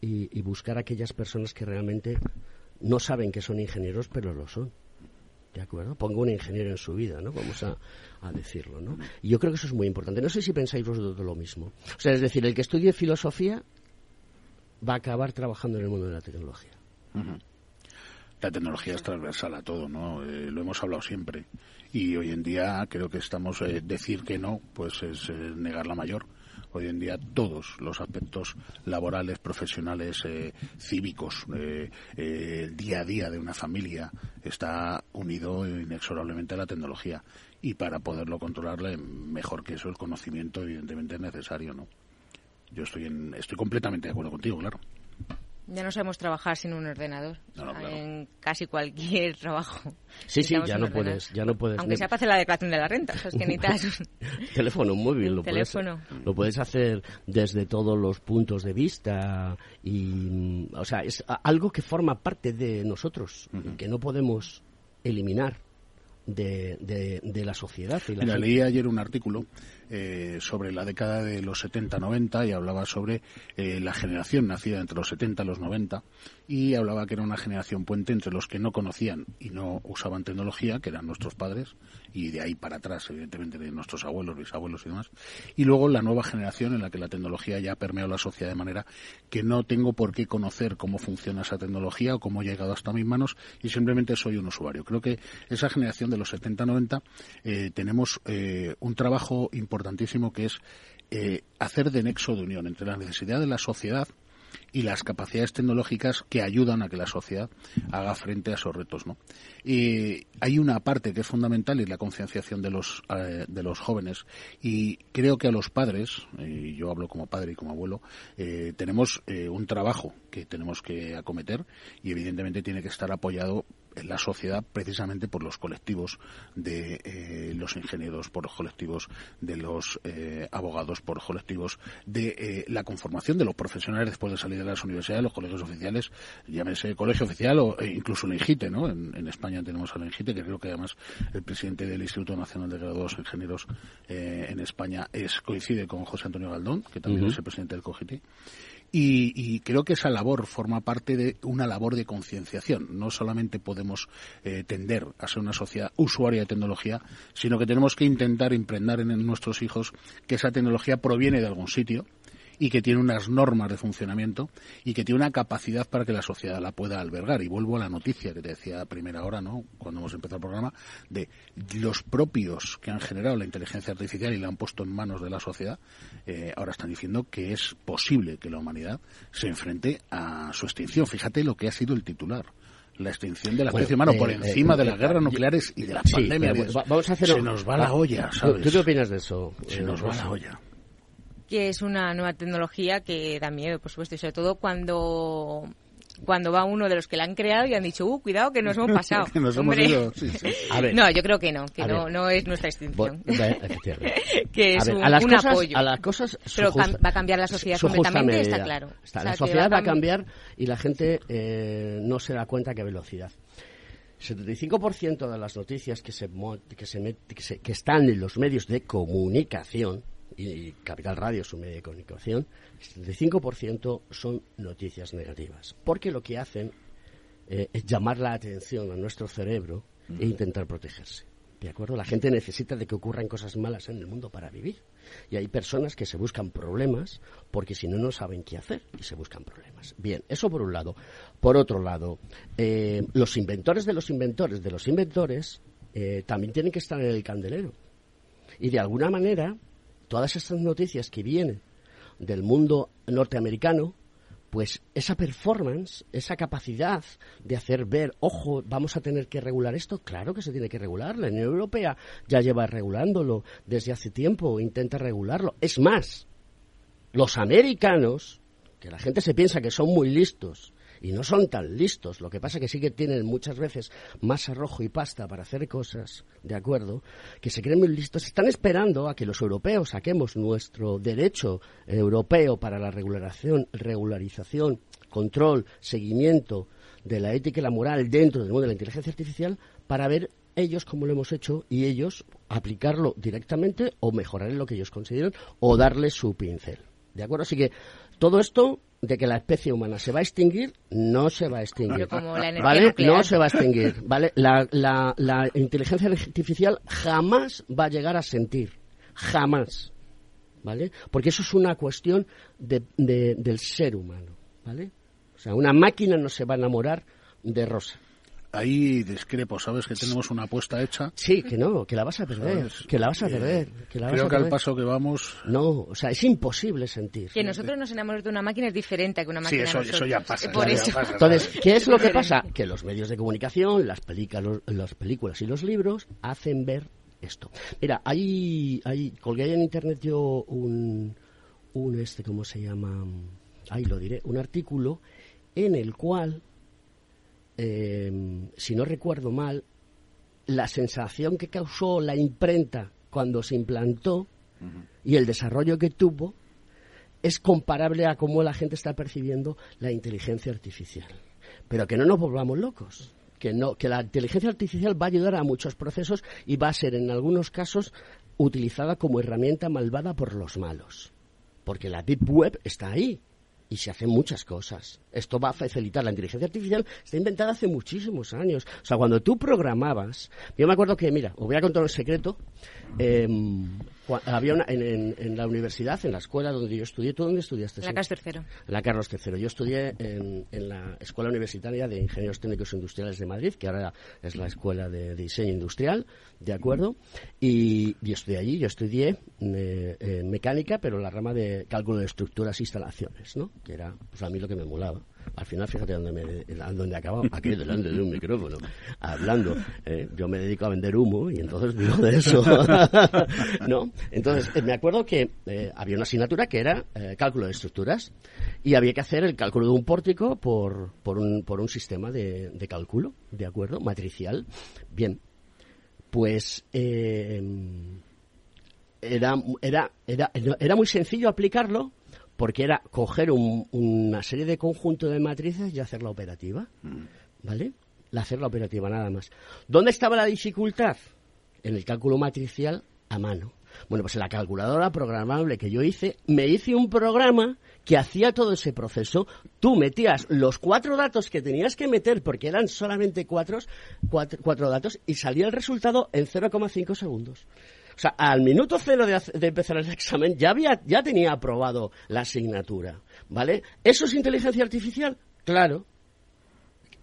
y, y buscar a aquellas personas que realmente no saben que son ingenieros, pero lo son. ¿De acuerdo? Pongo un ingeniero en su vida, ¿no? Vamos a, decirlo, ¿no? Y yo creo que eso es muy importante. No sé si pensáis vosotros lo mismo. O sea, es decir, el que estudie filosofía va a acabar trabajando en el mundo de la tecnología. La tecnología es transversal a todo, ¿no? Eh, lo hemos hablado siempre. Y hoy en día creo que estamos, eh, decir que no, pues es eh, negar la mayor hoy en día todos los aspectos laborales, profesionales, eh, cívicos, eh, eh, el día a día de una familia está unido inexorablemente a la tecnología y para poderlo controlarle mejor que eso el conocimiento evidentemente es necesario, ¿no? Yo estoy en, estoy completamente de acuerdo contigo, claro. Ya no sabemos trabajar sin un ordenador. En casi cualquier *laughs* trabajo. Sí, sí, ya no, puedes, ya no puedes. Aunque sea para hacer la declaración de la renta. O sea, es que *laughs* necesitas *laughs* un teléfono móvil. Lo teléfono. Puedes, lo puedes hacer desde todos los puntos de vista. y O sea, es algo que forma parte de nosotros, que no podemos eliminar de, de, la sociedad. Y la leí ayer un artículo eh, sobre la década de los 70-90 y hablaba sobre eh, la generación nacida entre los 70 y los 90 y hablaba que era una generación puente entre los que no conocían y no usaban tecnología, que eran nuestros padres, y de ahí para atrás, evidentemente, de nuestros abuelos, bisabuelos y demás, y luego la nueva generación en la que la tecnología ya ha permeado la sociedad de manera que no tengo por qué conocer cómo funciona esa tecnología o cómo ha llegado hasta mis manos y simplemente soy un usuario. Creo que esa generación de los 70-90 eh, tenemos un trabajo importante importantísimo que es eh, hacer de nexo de unión entre la necesidad de la sociedad y las capacidades tecnológicas que ayudan a que la sociedad haga frente a esos retos. ¿no? Y hay una parte que es fundamental y es la concienciación de los, eh, de los jóvenes. Y creo que a los padres, y yo hablo como padre y como abuelo, eh, tenemos un trabajo que tenemos que acometer y evidentemente tiene que estar apoyado en la sociedad precisamente por los colectivos de eh, los ingenieros, por los colectivos de los eh, abogados, por los colectivos de eh, la conformación de los profesionales después de salir de las universidades, los colegios oficiales, llámese colegio oficial o incluso el INGITE, ¿no? En, España tenemos al INGITE, que creo que además el presidente del Instituto Nacional de Graduados Ingenieros en España es coincide con José Antonio Galdón, que también es el presidente del COGITI. Y, creo que esa labor forma parte de una labor de concienciación. No solamente podemos eh, tender a ser una sociedad usuaria de tecnología, sino que tenemos que intentar impregnar en nuestros hijos que esa tecnología proviene de algún sitio, y que tiene unas normas de funcionamiento y que tiene una capacidad para que la sociedad la pueda albergar. Y vuelvo a la noticia que te decía a primera hora, ¿no? cuando hemos empezado el programa, de los propios que han generado la inteligencia artificial y la han puesto en manos de la sociedad, eh, ahora están diciendo que es posible que la humanidad se enfrente a su extinción. Fíjate lo que ha sido el titular la extinción de la especie humana por eh, encima eh, de las guerras nucleares y de las pandemias. vamos a hacer se nos va la olla, ¿sabes? ¿Tú qué opinas de eso? Se nos va la olla que es una nueva tecnología que da miedo, por supuesto, y sobre todo cuando cuando va uno de los que la han creado y han dicho, uh, cuidado que nos hemos *laughs* pasado. nos hemos ido, No, yo creo que no, que no, no es nuestra extinción. *laughs* que es un, a las cosas, apoyo. A las cosas Pero va a cambiar la sociedad completamente, está claro. la sociedad va a cambiar y la gente eh, no se da cuenta qué velocidad. El 75% de las noticias que, se, que, se, que están en los medios de comunicación y Capital Radio, su medio de comunicación, el 75% son noticias negativas. Porque lo que hacen eh, es llamar la atención a nuestro cerebro e intentar protegerse. ¿De acuerdo? La gente necesita de que ocurran cosas malas en el mundo para vivir. Y hay personas que se buscan problemas porque si no, no saben qué hacer y se buscan problemas. Bien, eso por un lado. Por otro lado, eh, los inventores de los inventores de los inventores eh, también tienen que estar en el candelero. Y de alguna manera todas estas noticias que vienen del mundo norteamericano, pues esa performance, esa capacidad de hacer ver, ojo, vamos a tener que regular esto, claro que se tiene que regular. La Unión Europea ya lleva regulándolo desde hace tiempo, intenta regularlo. Es más, los americanos, que la gente se piensa que son muy listos, y no son tan listos. Lo que pasa que sí que tienen muchas veces más arrojo y pasta para hacer cosas, ¿de acuerdo? Que se creen muy listos. Están esperando a que los europeos saquemos nuestro derecho europeo para la regularización, regularización, control, seguimiento de la ética y la moral dentro del mundo de la inteligencia artificial para ver ellos cómo lo hemos hecho y ellos aplicarlo directamente o mejorar en lo que ellos consideran o darle su pincel. ¿De acuerdo? Así que todo esto de que la especie humana se va a extinguir, no se va a extinguir. ¿Vale? No se va a extinguir. ¿Vale? La, la, la inteligencia artificial jamás va a llegar a sentir. Jamás. ¿Vale? Porque eso es una cuestión de, de, del ser humano. ¿Vale? O sea, una máquina no se va a enamorar de Rosa ahí discrepo, ¿sabes? Que tenemos una apuesta hecha. Sí, que no, que la vas a perder, que la vas a perder. Que la creo que al paso que vamos... No, o sea, es imposible sentir. Que nosotros nos enamoremos de una máquina es diferente que una máquina Sí, eso, ya pasa. Por eso. Entonces, ¿qué es lo que pasa? Que los medios de comunicación, las, películas, las películas y los libros hacen ver esto. Mira, ahí, ahí colgué en internet yo un, un este, ¿cómo se llama? Ahí lo diré, un artículo en el cual, em, si no recuerdo mal, la sensación que causó la imprenta cuando se implantó y el desarrollo que tuvo es comparable a cómo la gente está percibiendo la inteligencia artificial. Pero que no nos volvamos locos. Que, no, que la inteligencia artificial va a ayudar a muchos procesos y va a ser en algunos casos utilizada como herramienta malvada por los malos. Porque la Deep Web está ahí y se hacen muchas cosas. Esto va a facilitar. La inteligencia artificial está inventada hace muchísimos años. O sea, cuando tú programabas, yo me acuerdo que, mira, os voy a contar un secreto. Em, había una, en, la universidad, en la escuela donde yo estudié. ¿Tú dónde estudiaste? La Carlos III. La Carlos III. Yo estudié en, la Escuela Universitaria de Ingenieros Técnicos Industriales de Madrid, que ahora es la Escuela de Diseño Industrial, ¿de acuerdo? Y, yo estudié allí. Yo estudié eh, mecánica, pero en la rama de cálculo de estructuras e instalaciones, ¿no? Que era, pues a mí lo que me molaba. Al final, fíjate dónde, me, dónde acabado, aquí delante de un micrófono, hablando. ¿eh? Yo me dedico a vender humo y entonces digo de eso. *laughs* ¿No? Entonces, eh, me acuerdo que eh, había una asignatura que era cálculo de estructuras y había que hacer el cálculo de un pórtico por, por, un, por un sistema de, de cálculo, ¿de acuerdo? Matricial. Bien, pues era, era, era, era muy sencillo aplicarlo porque era coger una serie de conjuntos de matrices y hacer la operativa, mm. ¿vale? La hacer la operativa, nada más. ¿Dónde estaba la dificultad? En el cálculo matricial a mano. Bueno, pues en la calculadora programable que yo hice, me hice un programa que hacía todo ese proceso. Tú metías los cuatro datos que tenías que meter, porque eran solamente cuatro, cuatro datos, y salía el resultado en 0,5 segundos. O sea, al minuto cero de, empezar el examen ya, había, ya tenía aprobado la asignatura, ¿vale? ¿Eso es inteligencia artificial? Claro.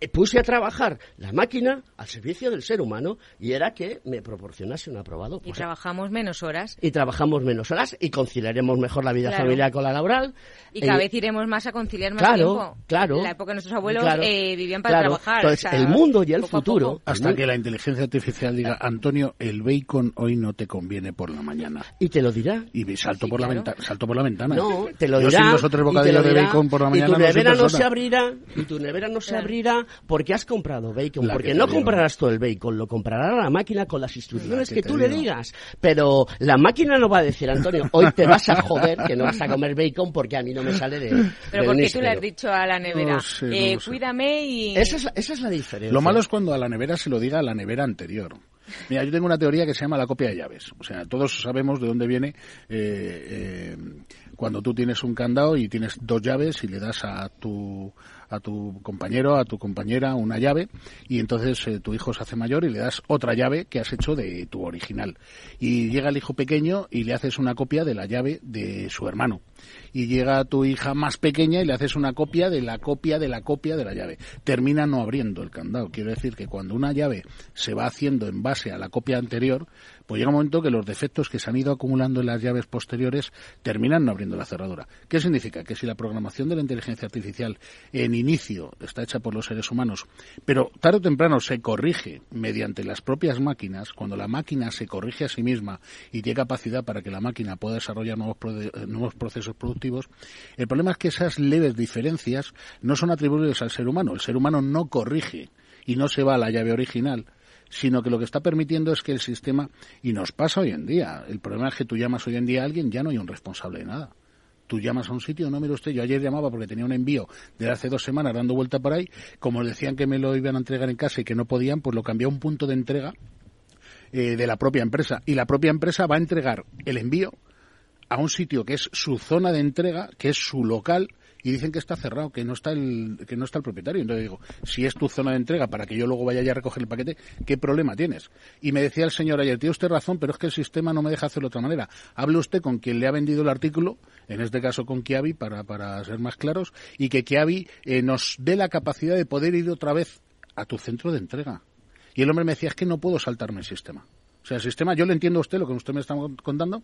Eh, puse a trabajar la máquina al servicio del ser humano y era que me proporcionase un aprobado. y trabajamos menos horas. Y trabajamos menos horas y conciliaremos mejor la vida familiar con la laboral. Y cada vez iremos más a conciliar más claro, tiempo. Claro, En la época de nuestros abuelos eh, vivían para trabajar. Entonces, el mundo y el futuro... Hasta que la inteligencia artificial diga, Antonio, el bacon hoy no te conviene por la mañana. Y te lo dirá. Y salto, por, la ventana, salto por la ventana. No, te lo dirá. Yo sin los bocadillos de bacon por la mañana... Y tu nevera no, se abrirá, y tu nevera no se abrirá porque has comprado bacon, porque no comprarás todo el bacon, lo comprará la máquina con las instrucciones que, tú le digas. Pero la máquina no va a decir, Antonio, hoy te vas a joder que no vas a comer bacon porque a mí no me sale de. Pero porque tú le has dicho a la nevera, eh, cuídame y. Esa es, la, esa es la diferencia. Lo malo es cuando a la nevera se lo diga a la nevera anterior. Mira, yo tengo una teoría que se llama la copia de llaves. O sea, todos sabemos de dónde viene eh, eh, cuando tú tienes un candado y tienes dos llaves y le das a tu a tu compañero, a tu compañera una llave y entonces eh, tu hijo se hace mayor y le das otra llave que has hecho de tu original. Y llega el hijo pequeño y le haces una copia de la llave de su hermano. Y llega tu hija más pequeña y le haces una copia de la copia de la copia de la llave. Termina no abriendo el candado. Quiero decir que cuando una llave se va haciendo en base a la copia anterior, pues llega un momento que los defectos que se han ido acumulando en las llaves posteriores terminan no abriendo la cerradura. ¿Qué significa? Que si la programación de la inteligencia artificial en inicio está hecha por los seres humanos, pero tarde o temprano se corrige mediante las propias máquinas, cuando la máquina se corrige a sí misma y tiene capacidad para que la máquina pueda desarrollar nuevos, nuevos procesos productivos, el problema es que esas leves diferencias no son atribuibles al ser humano. El ser humano no corrige y no se va a la llave original, sino que lo que está permitiendo es que el sistema, y nos pasa hoy en día, el problema es que tú llamas hoy en día a alguien, ya no hay un responsable de nada. Tú llamas a un sitio, no, mire usted, yo ayer llamaba porque tenía un envío de hace dos semanas dando vuelta por ahí, como decían que me lo iban a entregar en casa y que no podían, pues lo cambié a un punto de entrega eh, de la propia empresa. Y la propia empresa va a entregar el envío a un sitio que es su zona de entrega, que es su local, y dicen que está cerrado, que no está el que no está el propietario. Entonces digo, si es tu zona de entrega para que yo luego vaya ya a recoger el paquete, ¿qué problema tienes? Y me decía el señor ayer, tiene usted razón, pero es que el sistema no me deja hacerlo de otra manera. Hable usted con quien le ha vendido el artículo, en este caso con Kiabi, para, para ser más claros, y que Kiabi eh, nos dé la capacidad de poder ir otra vez a tu centro de entrega. Y el hombre me decía, es que no puedo saltarme el sistema. O sea, el sistema, yo le entiendo a usted lo que usted me está contando,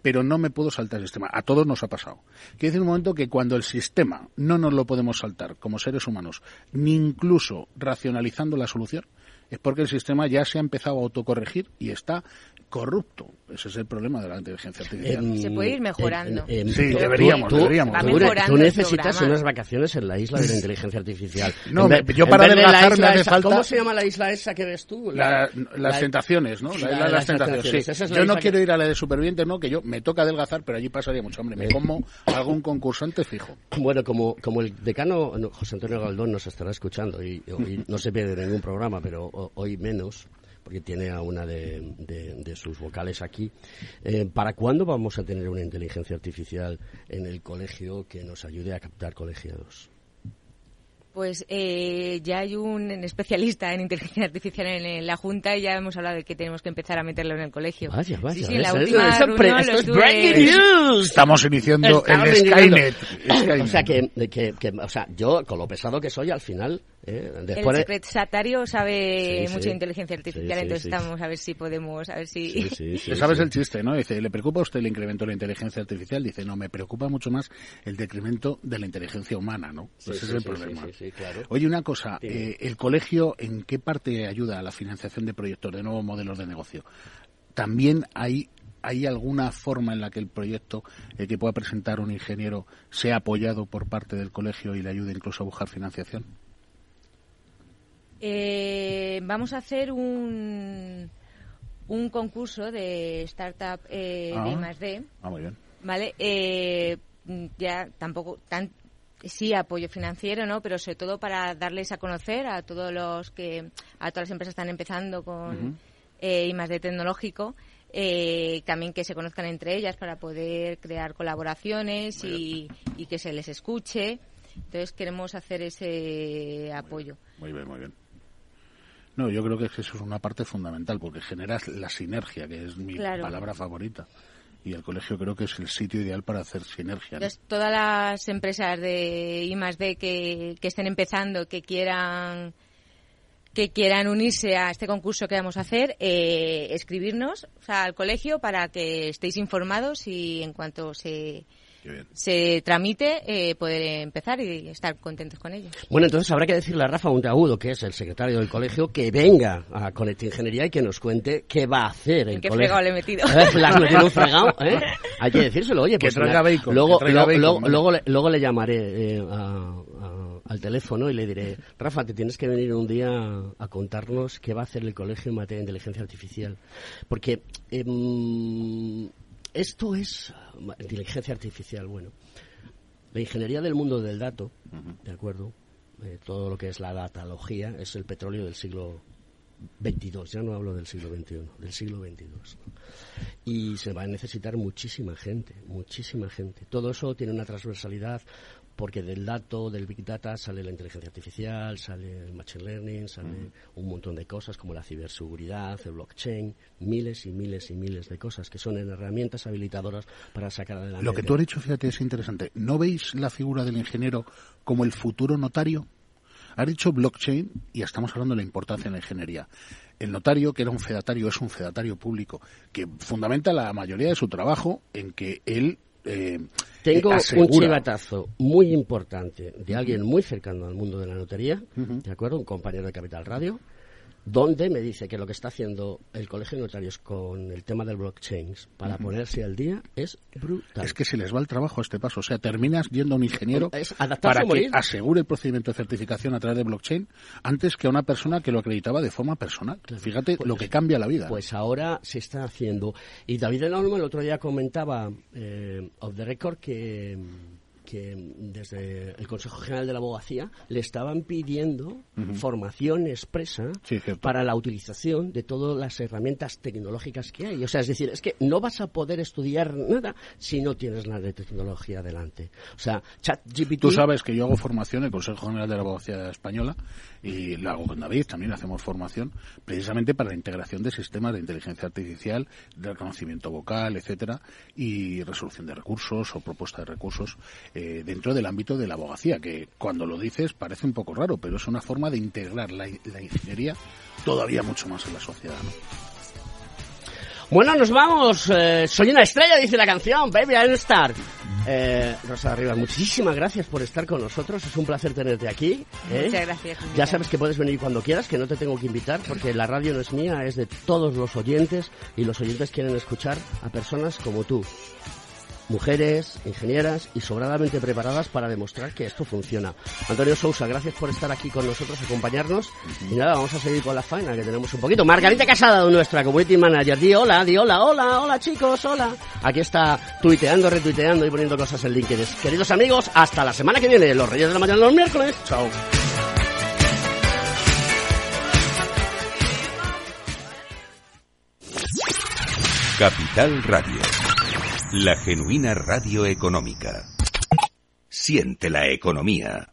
pero no me puedo saltar el sistema. A todos nos ha pasado. Quiere decir un momento que cuando el sistema no nos lo podemos saltar como seres humanos, ni incluso racionalizando la solución, es porque el sistema ya se ha empezado a autocorregir y está corrupto. Ese es el problema de la inteligencia artificial. se puede ir mejorando. sí, deberíamos, tú, deberíamos. Tú, necesitas unas vacaciones en la isla de la inteligencia artificial. *laughs* No, yo para adelgazar me hace falta... ¿Cómo se llama la isla esa que ves tú? las tentaciones, ¿no? La isla de las tentaciones, yo no quiero ir a la de supervivientes, ¿no? Que yo me toca adelgazar, pero allí pasaría mucho hambre. Me como algún concursante fijo. Bueno, como, como el decano José Antonio Galdón nos estará escuchando y, y *laughs* no se pierde ningún programa, pero hoy menos, porque tiene a una de, sus vocales aquí. Eh, ¿Para cuándo vamos a tener una inteligencia artificial en el colegio que nos ayude a captar colegiados? Pues eh, ya hay un especialista en inteligencia artificial en, la Junta y ya hemos hablado de que tenemos que empezar a meterlo en el colegio. Vaya, vaya. Sí, sí, la última reunión lo estuve... Estamos iniciando el Skynet. O sea, que, que, que, o sea, yo, con lo pesado que soy, al final ¿eh? el secretario sabe mucho de inteligencia artificial, entonces estamos a ver si podemos, a ver si... *laughs* ¿Sabes el chiste, no? Dice, ¿le preocupa a usted el incremento de la inteligencia artificial? Dice, no, me preocupa mucho más el decremento de la inteligencia humana, ¿no? Ese es el problema. Oye, una cosa, eh, ¿el colegio en qué parte ayuda a la financiación de proyectos, de nuevos modelos de negocio? También hay ¿Hay alguna forma en la que el proyecto eh, que pueda presentar un ingeniero sea apoyado por parte del colegio y le ayude incluso a buscar financiación? Eh, vamos a hacer un, un concurso de startup eh, de I+D. Ah, muy bien. ¿Vale? Eh, ya tampoco tan sí apoyo financiero, ¿no? Pero sobre todo para darles a conocer a todos los que a todas las empresas que están empezando con I más I+D tecnológico. también que se conozcan entre ellas para poder crear colaboraciones y, y, que se les escuche. Entonces queremos hacer ese apoyo. Muy bien, muy bien. No, yo creo que eso es una parte fundamental porque generas la sinergia, que es mi palabra favorita. Y el colegio creo que es el sitio ideal para hacer sinergia. todas las empresas de I D que, que estén empezando, que quieran que quieran unirse a este concurso que vamos a hacer, eh, escribirnos al colegio para que estéis informados y en cuanto se se tramite, eh, poder empezar y estar contentos con ello. Bueno, entonces habrá que decirle a Rafa Monteagudo, que es el secretario del colegio, que venga a Conecta Ingeniería y que nos cuente qué va a hacer el ¿En qué colegio. fregado le he metido? *laughs* ¿Le has metido un fregado? *laughs* ¿eh? Hay que decírselo, oye, pues luego, luego, le, luego, le llamaré eh, al teléfono y le diré, Rafa, te tienes que venir un día a contarnos qué va a hacer el colegio en materia de inteligencia artificial. Porque em, esto es inteligencia artificial. Bueno, la ingeniería del mundo del dato, ¿de acuerdo? Eh, todo lo que es la datalogía es el petróleo del siglo 22, ya no hablo del siglo XXI, del siglo 22. Y se va a necesitar muchísima gente, muchísima gente. Todo eso tiene una transversalidad porque del dato, del Big Data, sale la inteligencia artificial, sale el Machine Learning, sale un montón de cosas como la ciberseguridad, el blockchain, miles y miles y miles de cosas que son herramientas habilitadoras para sacar adelante. Lo que tú has dicho, fíjate, es interesante. ¿No veis la figura del ingeniero como el futuro notario? Has dicho blockchain y estamos hablando de la importancia en la ingeniería. El notario, que era un fedatario, es un fedatario público que fundamenta la mayoría de su trabajo en que él eh, Tengo un chivatazo muy importante de alguien muy cercano al mundo de la notaría, ¿de acuerdo? Un compañero de Capital Radio, donde me dice que lo que está haciendo el Colegio de Notarios con el tema del blockchain para ponerse al día es brutal. Es que se les va el trabajo a este paso. O sea, terminas yendo a un ingeniero para que asegure el procedimiento de certificación a través de blockchain antes que a una persona que lo acreditaba de forma personal. Fíjate lo que cambia la vida. Pues ahora se está haciendo. Y David Enorme el otro día comentaba eh, off the record que que desde el Consejo General de la Abogacía le estaban pidiendo formación expresa para la utilización de todas las herramientas tecnológicas que hay. O sea, es decir, es que no vas a poder estudiar nada si no tienes la de tecnología delante. O sea, ChatGPT... Tú sabes que yo hago formación en el Consejo General de la Abogacía Española y lo hago con David, también hacemos formación precisamente para la integración de sistemas de inteligencia artificial, de reconocimiento vocal, etcétera, y resolución de recursos o propuesta de recursos. Eh, dentro del ámbito de la abogacía, que cuando lo dices parece un poco raro, pero es una forma de integrar la, ingeniería todavía mucho más en la sociedad. Bueno, nos vamos. Eh, soy una estrella, dice la canción, Baby I'm Star. Eh, Rosa Rivas, muchísimas gracias por estar con nosotros. Es un placer tenerte aquí. ¿eh? Muchas gracias. Ya sabes que puedes venir cuando quieras, que no te tengo que invitar, porque la radio no es mía, es de todos los oyentes y los oyentes quieren escuchar a personas como tú mujeres, ingenieras y sobradamente preparadas para demostrar que esto funciona. Antonio Sousa, gracias por estar aquí con nosotros, acompañarnos. Y nada, vamos a seguir con la faena que tenemos un poquito. Margarita Casada, nuestra community manager, di hola, di hola, hola, hola chicos, hola. Aquí está tuiteando, retuiteando y poniendo cosas en LinkedIn. Queridos amigos, hasta la semana que viene, los Reyes de la Mañana los miércoles. Chao. Capital Radio. La genuina radio económica. Siente la economía.